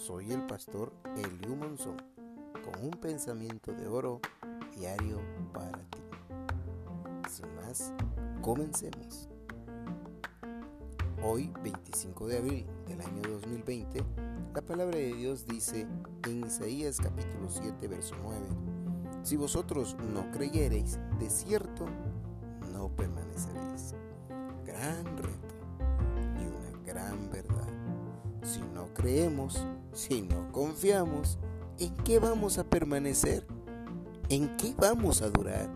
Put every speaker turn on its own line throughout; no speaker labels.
Soy el pastor Eliu Monzón con un pensamiento de oro diario para ti. Sin más, comencemos. Hoy, 25 de abril del año 2020, la palabra de Dios dice en Isaías capítulo 7, verso 9, Si vosotros no creyereis, de cierto no permaneceréis. Gran reto y una gran verdad. Si no creemos, si no confiamos, ¿en qué vamos a permanecer? ¿En qué vamos a durar?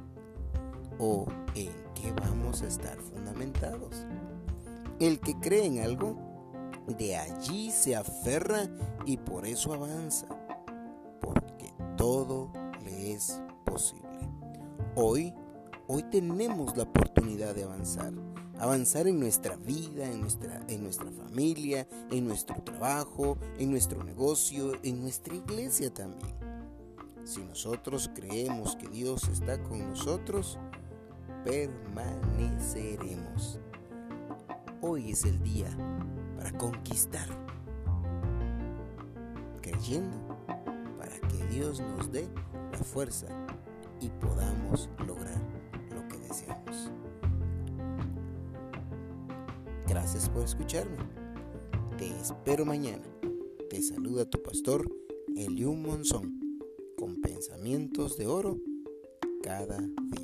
¿O en qué vamos a estar fundamentados? El que cree en algo, de allí se aferra y por eso avanza, porque todo le es posible. Hoy, hoy tenemos la oportunidad de avanzar, avanzar en nuestra vida, en nuestra, en nuestra familia, en nuestro trabajo, en nuestro negocio, en nuestra iglesia también. Si nosotros creemos que Dios está con nosotros, permaneceremos. Hoy es el día para conquistar, creyendo para que Dios nos dé la fuerza y podamos lograr Gracias por escucharme. Te espero mañana. Te saluda tu pastor Eliú Monzón con pensamientos de oro cada día.